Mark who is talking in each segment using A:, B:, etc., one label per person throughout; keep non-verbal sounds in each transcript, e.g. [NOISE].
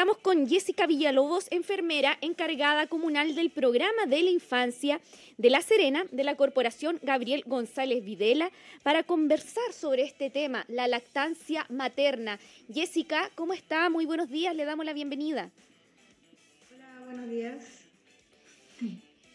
A: Estamos con Jessica Villalobos, enfermera encargada comunal del programa de la infancia de La Serena de la Corporación Gabriel González Videla para conversar sobre este tema, la lactancia materna. Jessica, ¿cómo está? Muy buenos días, le damos la bienvenida.
B: Hola, buenos días.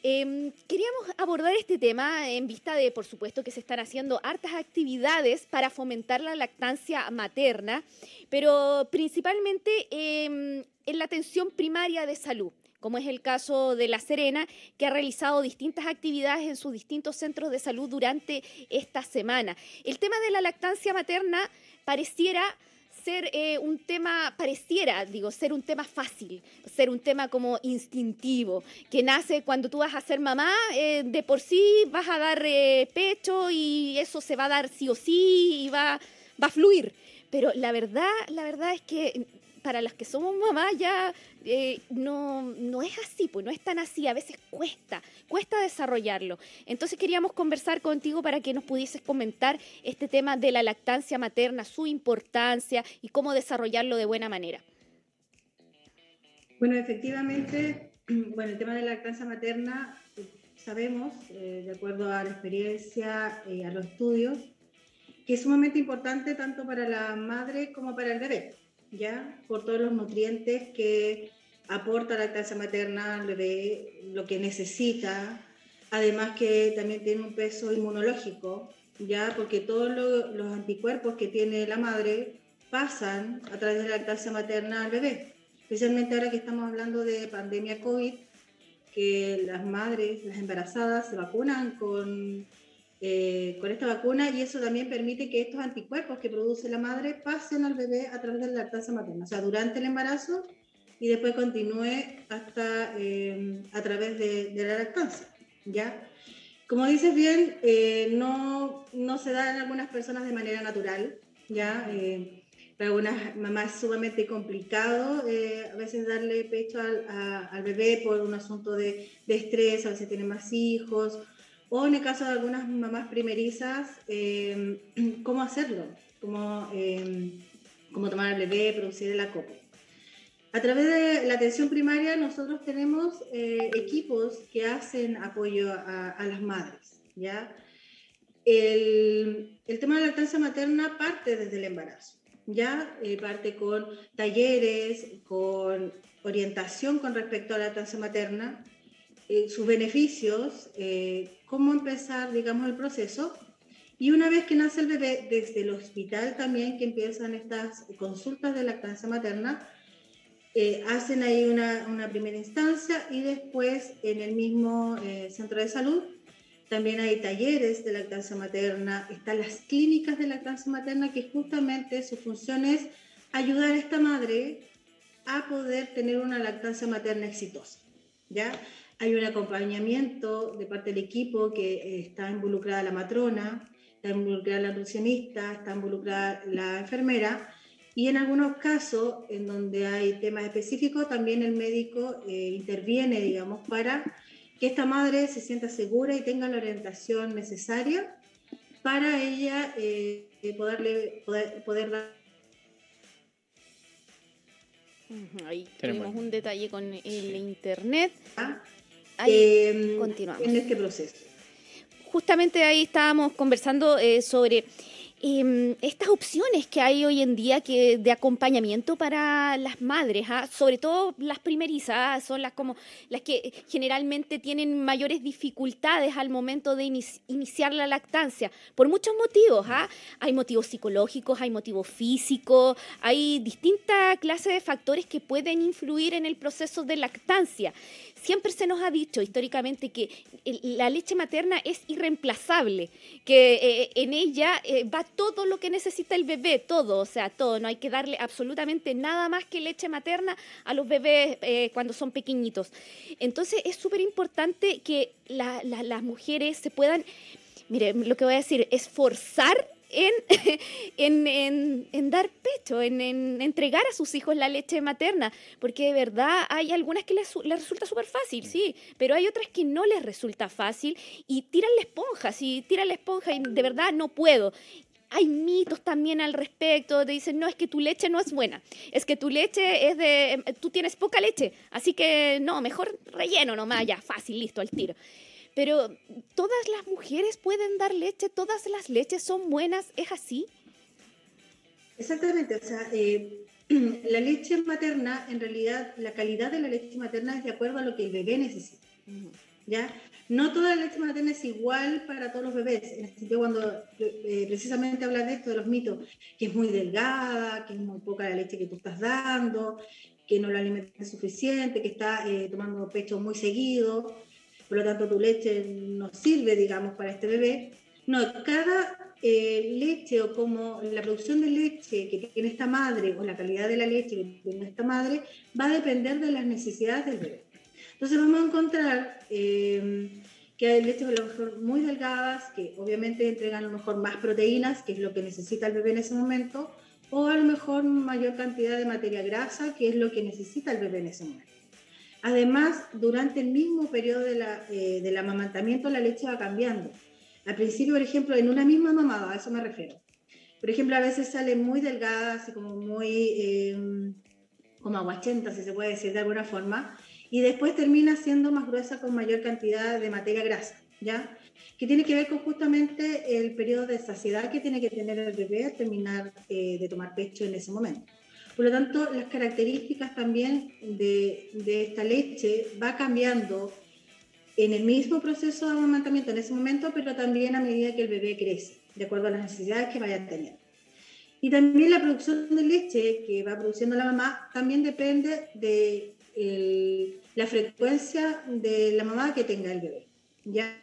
A: Em, queríamos abordar este tema en vista de, por supuesto, que se están haciendo hartas actividades para fomentar la lactancia materna, pero principalmente em, en la atención primaria de salud como es el caso de La Serena, que ha realizado distintas actividades en sus distintos centros de salud durante esta semana. El tema de la lactancia materna pareciera ser eh, un tema, pareciera, digo, ser un tema fácil, ser un tema como instintivo, que nace cuando tú vas a ser mamá, eh, de por sí vas a dar eh, pecho y eso se va a dar sí o sí y va, va a fluir. Pero la verdad, la verdad es que para las que somos mamás ya eh, no, no es así, pues no es tan así, a veces cuesta, cuesta desarrollarlo. Entonces queríamos conversar contigo para que nos pudieses comentar este tema de la lactancia materna, su importancia y cómo desarrollarlo de buena manera.
B: Bueno, efectivamente, [CLEARS THROAT] bueno, el tema de la lactancia materna, sabemos, eh, de acuerdo a la experiencia y a los estudios, que es sumamente importante tanto para la madre como para el bebé. ¿Ya? Por todos los nutrientes que aporta la lactancia materna al bebé, lo que necesita, además que también tiene un peso inmunológico, ¿ya? Porque todos los anticuerpos que tiene la madre pasan a través de la lactancia materna al bebé, especialmente ahora que estamos hablando de pandemia COVID, que las madres, las embarazadas se vacunan con eh, con esta vacuna y eso también permite que estos anticuerpos que produce la madre pasen al bebé a través de la lactancia materna, o sea, durante el embarazo y después continúe hasta eh, a través de, la lactancia, ¿ya? Como dices bien, eh, no, no, se da en algunas personas de manera natural, ¿ya? para algunas mamás es sumamente complicado a veces darle pecho al, bebé por un asunto de, de estrés, a veces tiene más hijos o en el caso de algunas mamás primerizas, em, [CLEARS THROAT] cómo hacerlo, cómo, em, cómo tomar al bebé, producir el acople. A través de la atención primaria nosotros tenemos eh, equipos que hacen apoyo a, las madres. ¿ya? El, el, tema de la lactancia materna parte desde el embarazo. Ya eh, parte con talleres, con orientación con respecto a la lactancia materna, eh, sus beneficios, eh, cómo empezar, digamos, el proceso. Y una vez que nace el bebé, desde el hospital también, que empiezan estas consultas de lactancia materna, eh, hacen ahí una, una, primera instancia y después en el mismo centro de salud también hay talleres de lactancia materna, están las clínicas de lactancia materna que justamente su función es ayudar a esta madre a poder tener una lactancia materna exitosa. ¿ya? Hay un acompañamiento de parte del equipo que eh, está involucrada la matrona, está involucrada la nutricionista, está involucrada la enfermera y en algunos casos en donde hay temas específicos también el médico eh, interviene, digamos, para que esta madre se sienta segura y tenga la orientación necesaria para ella eh, poderle, poder, poder dar
A: Ahí tenemos un detalle con el internet.
B: Ah, Em, en este proceso.
A: Justamente ahí estábamos conversando eh, sobre Em, estas opciones que hay hoy en día que de acompañamiento para las madres, ¿ah? sobre todo las primerizas, son las como las que generalmente tienen mayores dificultades al momento de iniciar la lactancia, por muchos motivos. ¿ah? Hay motivos psicológicos, hay motivos físicos, hay distintas clases de factores que pueden influir en el proceso de lactancia. Siempre se nos ha dicho históricamente que la leche materna es irreemplazable, que eh, en ella eh, va todo lo que necesita el bebé, todo, o sea, todo. No hay que darle absolutamente nada más que leche materna a los bebés eh, cuando son pequeñitos. Entonces es súper importante que las mujeres se puedan, mire, lo que voy a decir, esforzar [LAUGHS] en, en, dar pecho, en, entregar a sus hijos la leche materna, porque de verdad hay algunas que les, les resulta súper fácil, sí, pero hay otras que no les resulta fácil y tiran la esponja, si tiran la esponja y de verdad no puedo hay mitos también al respecto, te dicen, no, es que tu leche no es buena, es que tu leche es de, tú tienes poca leche, así que no, mejor relleno nomás, ya, fácil, listo, al tiro. Pero todas las mujeres pueden dar leche, todas las leches son buenas, ¿es así?
B: Exactamente, o sea, eh, [CLEARS THROAT] la leche materna, en realidad, la calidad de la leche materna es de acuerdo a lo que el bebé necesita. ¿ya? No toda la leche materna es igual para todos los bebés. En el sentido, cuando eh, precisamente hablas de esto, de los mitos, que es muy delgada, que es muy poca la leche que tú estás dando, que no la alimentas suficiente, que está eh, tomando pecho muy seguido, por lo tanto tu leche no sirve, digamos, para este bebé. No, cada eh, leche o como la producción de leche que tiene esta madre o la calidad de la leche que tiene esta madre va a depender de las necesidades del bebé. Entonces vamos a encontrar eh, que hay leches a lo mejor muy delgadas, que obviamente entregan a lo mejor más proteínas, que es lo que necesita el bebé en ese momento, o a lo mejor mayor cantidad de materia grasa, que es lo que necesita el bebé en ese momento. Además, durante el mismo periodo de la, eh, del amamantamiento, la leche va cambiando. Al principio, por ejemplo, en una misma mamada, a eso me refiero. Por ejemplo, a veces sale muy delgada, así como muy, eh, como aguachenta, si se puede decir de alguna forma, y después termina siendo más gruesa con mayor cantidad de materia grasa, ¿ya? Que tiene que ver con justamente el periodo de saciedad que tiene que tener el bebé al terminar eh, de tomar pecho en ese momento. Por lo tanto, las características también de, de esta leche va cambiando en el mismo proceso de amamantamiento en ese momento, pero también a medida que el bebé crece, de acuerdo a las necesidades que vaya teniendo. Y también la producción de leche que va produciendo la mamá también depende de la frecuencia de la mamá que tenga el bebé. ¿ya?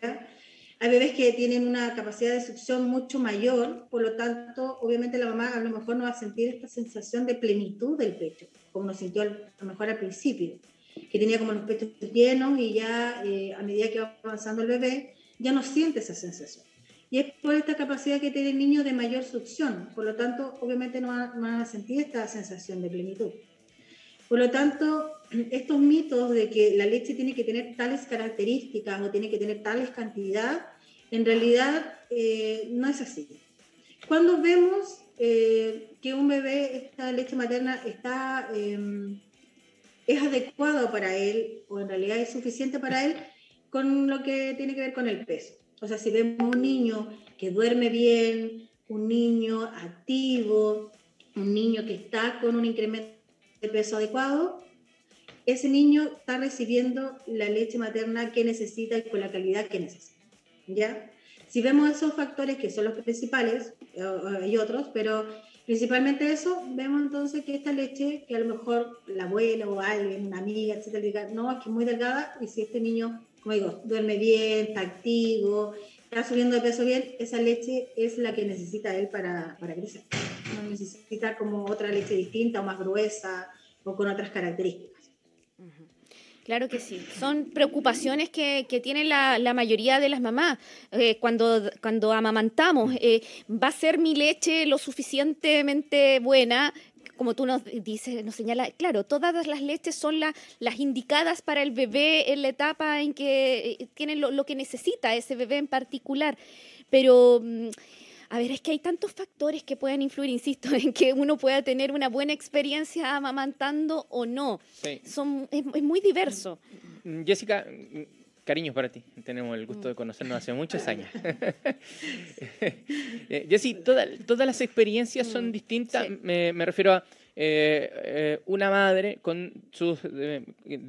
B: Hay bebés que tienen una capacidad de succión mucho mayor, por lo tanto, obviamente la mamá a lo mejor no va a sentir esta sensación de plenitud del pecho, como nos sintió a lo mejor al principio que tenía como los pechos llenos y ya eh, a medida que va avanzando el bebé, ya no siente esa sensación. Y es por esta capacidad que tiene el niño de mayor succión, por lo tanto, obviamente no van, a sentir esta sensación de plenitud. Por lo tanto, estos mitos de que la leche tiene que tener tales características o tiene que tener tales cantidad, en realidad eh, no es así. Cuando vemos eh, que un bebé, esta leche materna está em, es adecuado para él o en realidad es suficiente para él con lo que tiene que ver con el peso. O sea, si vemos un niño que duerme bien, un niño activo, un niño que está con un incremento de peso adecuado, ese niño está recibiendo la leche materna que necesita y con la calidad que necesita. ¿Ya? Si vemos esos factores que son los principales, eh, hay otros, pero Principalmente eso, vemos entonces que esta leche, que a lo mejor la abuela o alguien, una amiga, etcétera, diga, no, es que es muy delgada, y si este niño, como digo, duerme bien, está activo, está subiendo de peso bien, esa leche es la que necesita él para, para crecer. No necesita como otra leche distinta o más gruesa o con otras características.
A: Claro que sí. Son preocupaciones que, que tienen la, la, mayoría de las mamás eh, cuando, cuando amamantamos. Eh, ¿Va a ser mi leche lo suficientemente buena? Como tú nos dices, nos señala, claro, todas las leches son las indicadas para el bebé en la etapa en que eh, tiene lo, lo que necesita ese bebé en particular. Pero mm, a ver, es que hay tantos factores que pueden influir, insisto, [LAUGHS] en que uno pueda tener una buena experiencia amamantando o no. Son, es, muy diverso.
C: Mm, Jessica, mm, cariños para ti. Tenemos el gusto de conocernos hace muchos años. [LAUGHS] [LAUGHS] Eh, Jessica, todas las experiencias son mm, distintas. Me, refiero a eh, eh, una madre con sus de,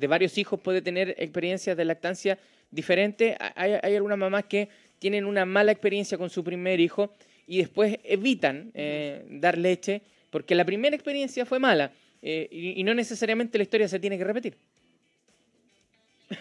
C: varios hijos puede tener experiencias de lactancia diferentes. Hay, hay algunas mamás que tienen una mala experiencia con su primer hijo y después evitan eh, dar leche porque la primera experiencia fue mala eh, y, no necesariamente la historia se tiene que repetir.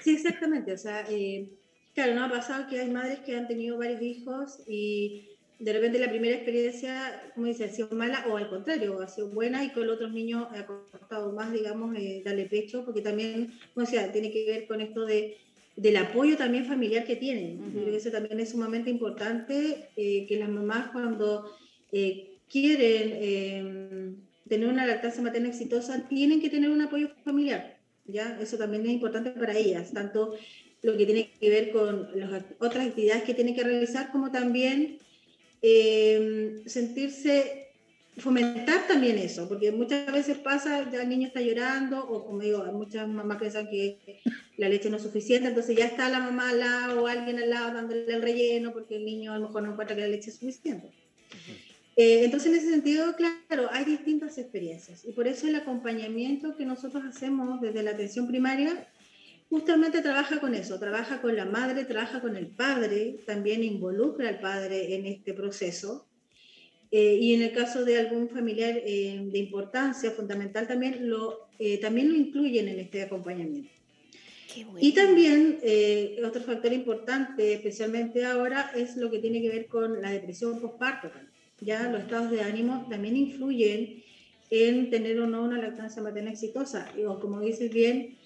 B: Sí, exactamente. O sea, eh, claro, no ha pasado que hay madres que han tenido varios hijos y de repente la primera experiencia, como dice, ha sido mala o al contrario, ha sido buena y con los otros niños ha costado más, digamos, darle pecho, porque también, o sea, tiene que ver con esto de del apoyo también familiar que tienen. Creo que eso también es sumamente importante, eh, que las mamás cuando eh, quieren em, tener una lactancia materna exitosa, tienen que tener un apoyo familiar. ¿ya? Eso también es importante para ellas, tanto lo que tiene que ver con las otras actividades que tienen que realizar, como también eh, sentirse, fomentar también eso, porque muchas veces pasa, ya el niño está llorando, o como digo, muchas mamás piensan que la leche no es suficiente, entonces ya está la mamá al lado o alguien al lado dándole el relleno, porque el niño a lo mejor no encuentra que la leche es suficiente. Eh, entonces, en ese sentido, claro, hay distintas experiencias y por eso el acompañamiento que nosotros hacemos desde la atención primaria justamente trabaja con eso, trabaja con la madre, trabaja con el padre, también involucra al padre en este proceso. Eh, y en el caso de algún familiar eh, de importancia fundamental, también lo, también lo incluyen en este acompañamiento. Y también otro factor importante, especialmente ahora, es lo que tiene que ver con la depresión postparto ya los estados de ánimo también influyen en tener o no una lactancia materna exitosa. O como dices bien,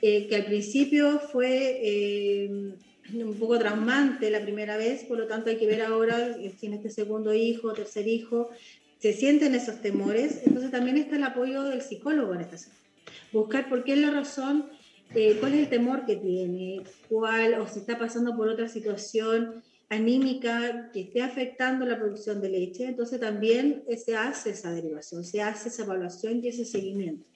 B: eh, que al principio fue eh, un poco traumante la primera vez, por lo tanto hay que ver ahora si en este segundo hijo, tercer hijo, se sienten esos temores. Entonces también está el apoyo del psicólogo en esta situación. Buscar por qué es la razón, eh, cuál es el temor que tiene, cuál, o si está pasando por otra situación anímica que esté afectando la producción de leche, entonces también se hace esa derivación, se hace esa evaluación y ese seguimiento.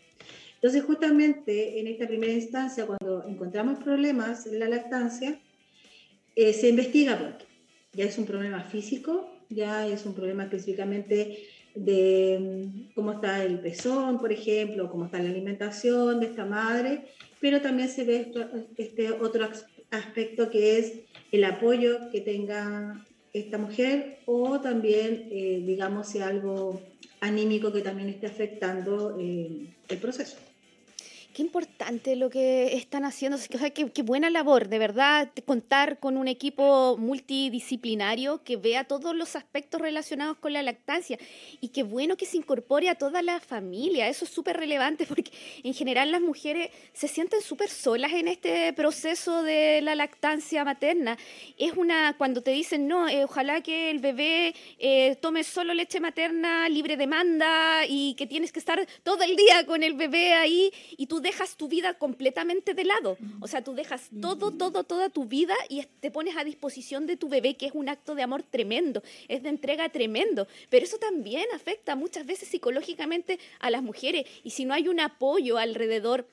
B: Entonces, justamente en esta primera instancia, cuando encontramos problemas en la lactancia, eh, se investiga porque ya es un problema físico, ya es un problema específicamente de mm, cómo está el pezón, por ejemplo, cómo está la alimentación de esta madre, pero también se ve este otro aspecto que es el apoyo que tenga esta mujer o también, eh, digamos, si algo anímico que también esté afectando eh, el proceso
A: qué importante lo que están haciendo. qué, buena labor, de verdad, contar con un equipo multidisciplinario que vea todos los aspectos relacionados con la lactancia y qué bueno que se incorpore a toda la familia. Eso es súper relevante porque en general las mujeres se sienten súper solas en este proceso de la lactancia materna. Es una, cuando te dicen, no, eh, ojalá que el bebé eh, tome solo leche materna libre demanda y que tienes que estar todo el día con el bebé ahí y tú dejas tu vida completamente de lado. O sea, tú dejas todo, todo, toda tu vida y te pones a disposición de tu bebé, que es un acto de amor tremendo, es de entrega tremendo. Pero eso también afecta muchas veces psicológicamente a las mujeres. Y si no hay un apoyo alrededor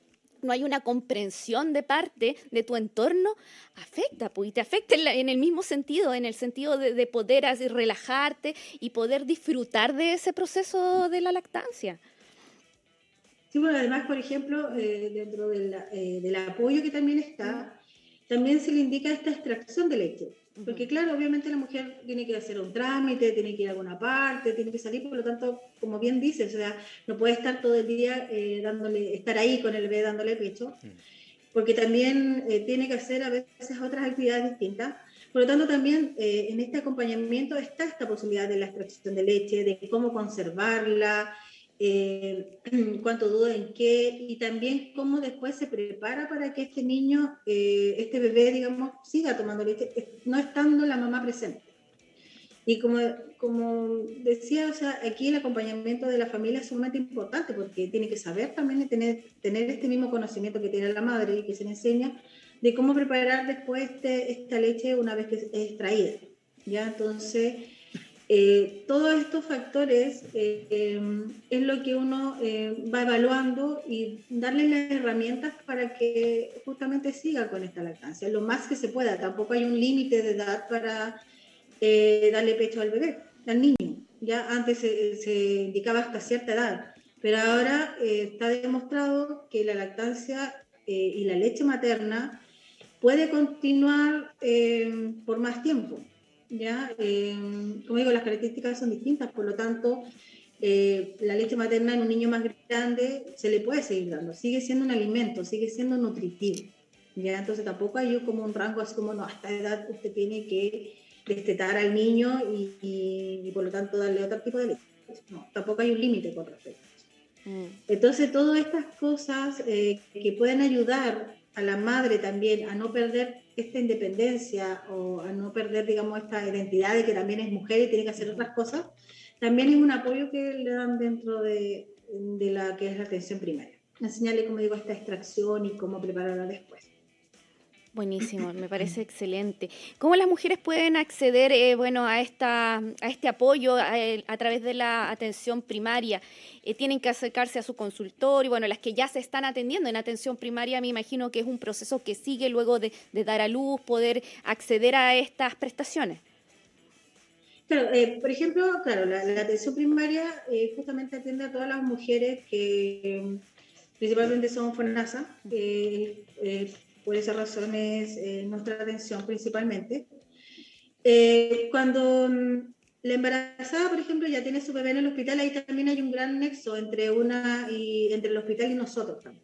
A: no hay una comprensión de parte de tu entorno, afecta, pues, y te afecta en, el mismo sentido, en el sentido de, de poder así, relajarte y poder disfrutar de ese proceso de la lactancia.
B: Sí, bueno, además, por ejemplo, eh, dentro eh, del apoyo que también está, también se le indica esta extracción de leche. Porque claro, obviamente la mujer tiene que hacer un trámite, tiene que ir a alguna parte, tiene que salir, por lo tanto, como bien dices, o sea, no puede estar todo el día eh, dándole, estar ahí con el bebé dándole pecho, porque también tiene que hacer a veces otras actividades distintas. Por lo tanto, también en este acompañamiento está esta posibilidad de la extracción de leche, de cómo conservarla, eh, [CLEARS THROAT] cuánto duda en qué, y también cómo después se prepara para que este niño, eh, este bebé, digamos, siga tomando leche, no estando la mamá presente. Y como, como decía, o sea, aquí el acompañamiento de la familia es sumamente importante porque tiene que saber también tener, tener este mismo conocimiento que tiene la madre y que se le enseña de cómo preparar después este, esta leche una vez que es extraída. ¿ya? Entonces, eh, todos estos factores eh, em, es lo que uno eh, va evaluando y darle las herramientas para que justamente siga con esta lactancia, lo más que se pueda. Tampoco hay un límite de edad para darle pecho al bebé, al niño. Ya antes se, se indicaba hasta cierta edad, pero ahora está demostrado que la lactancia y la leche materna puede continuar por más tiempo. ¿Ya? Eh, como digo, las características son distintas, por lo tanto, eh, la leche materna en un niño más grande se le puede seguir dando, sigue siendo un alimento, sigue siendo nutritivo, ¿ya? Entonces tampoco hay como un rango así como, no, a esta edad usted tiene que destetar al niño y, por lo tanto darle otro tipo de leche. No, tampoco hay un límite con respecto mm. Entonces, todas estas cosas eh, que pueden ayudar a la madre también a no perder esta independencia o a no perder, digamos, esta identidad de que también es mujer y tiene que hacer otras cosas, también es un apoyo que le dan dentro de, de la que es la atención primaria. Enseñarle, como digo, esta extracción y cómo prepararla después.
A: Buenísimo, me [CLEARS THROAT] parece excelente. ¿Cómo las mujeres pueden acceder eh, bueno, a, esta, a este apoyo a, través de la atención primaria? Eh, ¿Tienen que acercarse a su consultorio? Bueno, las que ya se están atendiendo en atención primaria, me imagino que es un proceso que sigue luego de, dar a luz, poder acceder a estas prestaciones.
B: Claro, eh, por ejemplo, claro, la, atención primaria justamente atiende a todas las mujeres que principalmente son FONASA, por esas razones eh, nuestra atención principalmente. Eh, cuando mm, la embarazada, por ejemplo, ya tiene su bebé en el hospital, ahí también hay un gran nexo entre, una y, entre el hospital y nosotros también.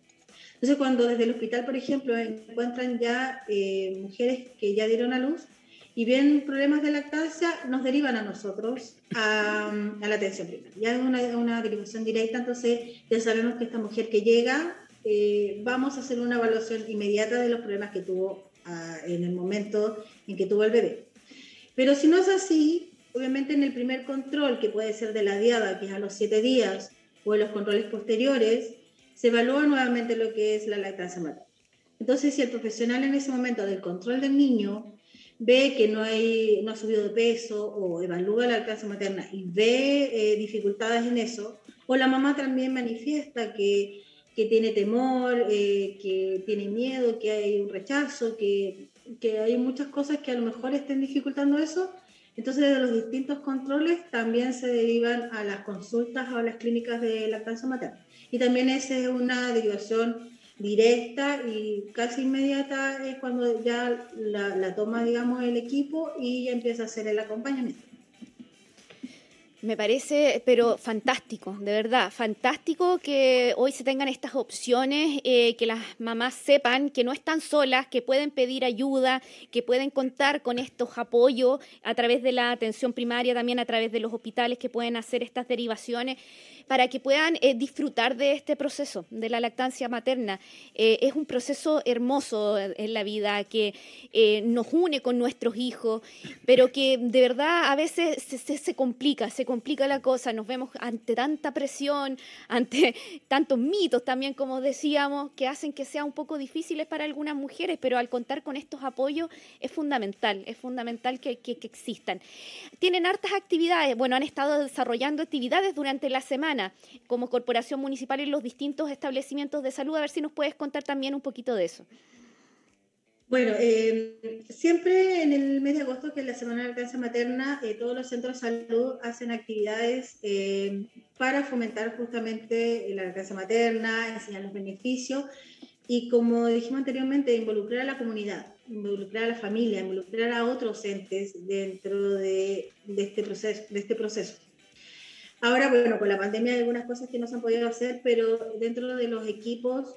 B: Entonces, cuando desde el hospital, por ejemplo, encuentran ya eh, mujeres que ya dieron a luz y ven problemas de lactancia, nos derivan a nosotros a, a la atención primaria. Ya es una, una derivación directa, entonces ya sabemos que esta mujer que llega eh, vamos a hacer una evaluación inmediata de los problemas que tuvo ah, en el momento en que tuvo el bebé. Pero si no es así, obviamente en el primer control, que puede ser de la diada, que es a los siete días, o en los controles posteriores, se evalúa nuevamente lo que es la lactancia materna. Entonces, si el profesional en ese momento del control del niño ve que no, hay, no ha subido de peso o evalúa la lactancia materna y ve eh, dificultades en eso, o la mamá también manifiesta que que tiene temor, eh, que tiene miedo, que hay un rechazo, que, que, hay muchas cosas que a lo mejor estén dificultando eso. Entonces, de los distintos controles también se derivan a las consultas o a las clínicas de lactancia materna. Y también esa es una derivación directa y casi inmediata es cuando ya la, la toma, digamos, el equipo y ya empieza a hacer el acompañamiento.
A: Me parece, pero fantástico, de verdad, fantástico que hoy se tengan estas opciones, eh, que las mamás sepan que no están solas, que pueden pedir ayuda, que pueden contar con estos apoyos a través de la atención primaria, también a través de los hospitales que pueden hacer estas derivaciones para que puedan eh, disfrutar de este proceso de la lactancia materna. Eh, es un proceso hermoso en la vida que nos une con nuestros hijos, pero que de verdad a veces se, complica, se complica la cosa, nos vemos ante tanta presión, [LAUGHS] ante tantos mitos también, como decíamos, que hacen que sea un poco difíciles para algunas mujeres, pero al contar con estos apoyos es fundamental, es fundamental que, que existan. Tienen hartas actividades, bueno, han estado desarrollando actividades durante la semana como corporación municipal en los distintos establecimientos de salud. A ver si nos puedes contar también un poquito de eso.
B: Bueno, eh, siempre en el mes de agosto, que es la Semana de Lactancia Materna, eh, todos los centros de salud hacen actividades eh, para fomentar justamente la lactancia materna, enseñar los beneficios y, como dijimos anteriormente, involucrar a la comunidad, involucrar a la familia, involucrar a otros entes dentro de, de este, proceso, de este proceso. Ahora, bueno, con la pandemia hay algunas cosas que no se han podido hacer, pero dentro de los equipos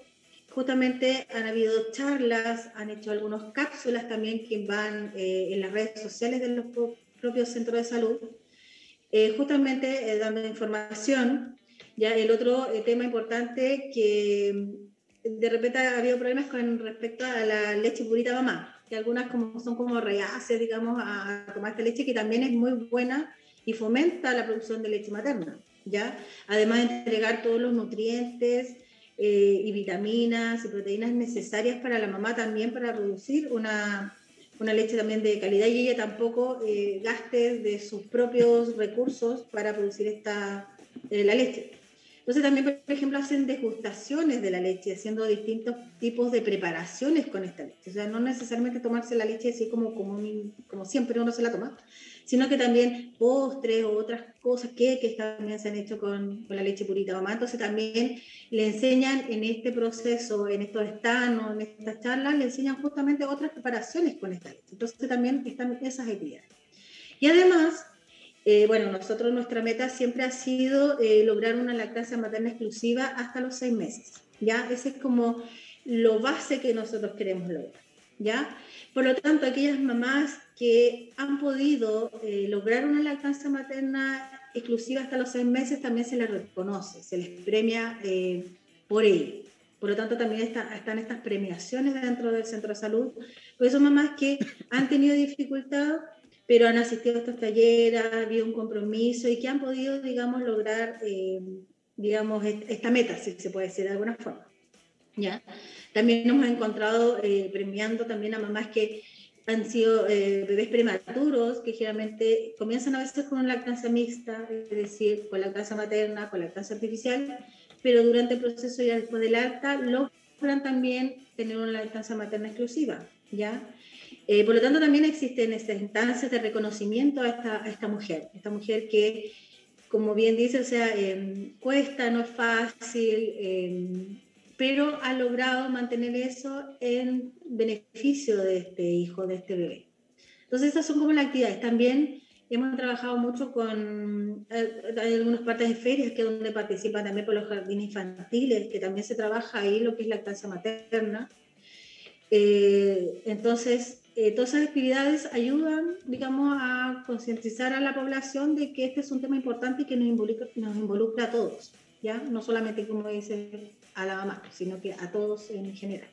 B: justamente han habido charlas, han hecho algunas cápsulas también que van eh, en las redes sociales de los propios centros de salud, eh, justamente eh, dando información. Ya el otro tema importante que mm, de repente ha habido problemas con respecto a la leche purita mamá, que algunas como, son como reacias, digamos, a tomar esta leche, que también es muy buena y fomenta la producción de leche materna, ¿ya? Además de entregar todos los nutrientes eh, y vitaminas y proteínas necesarias para la mamá también para producir una, una leche también de calidad y ella tampoco eh, gaste de sus propios recursos para producir esta, eh, la leche. Entonces también, por ejemplo, hacen degustaciones de la leche, haciendo distintos tipos de preparaciones con esta leche. O sea, no necesariamente tomarse la leche así como, como, como siempre uno se la toma, sino que también postres o otras cosas, que también se han hecho con, con, la leche purita mamá. Entonces también le enseñan en este proceso, en estos estanos, en estas charlas, le enseñan justamente otras preparaciones con esta leche. Entonces también están esas actividades. Y además, eh, bueno, nosotros nuestra meta siempre ha sido eh, lograr una lactancia materna exclusiva hasta los seis meses. ¿ya? Ese es como lo base que nosotros queremos lograr. ¿Ya? Por lo tanto, aquellas mamás que han podido eh, lograr una lactancia materna exclusiva hasta los seis meses también se les reconoce, se les premia por ello. Por lo tanto, también están estas premiaciones dentro del centro de salud. Pues son mamás que han tenido dificultad pero han asistido a estos talleres, ha habido un compromiso y que han podido, digamos, lograr, eh, digamos, esta meta, si se puede decir de alguna forma. ¿Ya? También hemos encontrado eh, premiando también a mamás que han sido eh, bebés prematuros, que generalmente comienzan a veces con una lactancia mixta, es decir, con lactancia materna, con lactancia artificial, pero durante el proceso ya después del alta logran también tener una lactancia materna exclusiva, ¿ya? Eh, por lo tanto, también existen estas instancias de reconocimiento a esta, a esta mujer, esta mujer que, como bien dice, o sea, em, cuesta, no es fácil, em, pero ha logrado mantener eso en beneficio de este hijo, de este bebé. Entonces, estas son como las actividades. También hemos trabajado mucho con, eh, hay algunas partes de ferias que donde participan también por los jardines infantiles, que también se trabaja ahí lo que es lactancia materna. Eh, entonces, eh, todas esas actividades ayudan, digamos, a concientizar a la población de que este es un tema importante y que nos involucra, nos involucra a todos, ¿ya? No solamente, como dice, a la mamá, sino que a todos en general.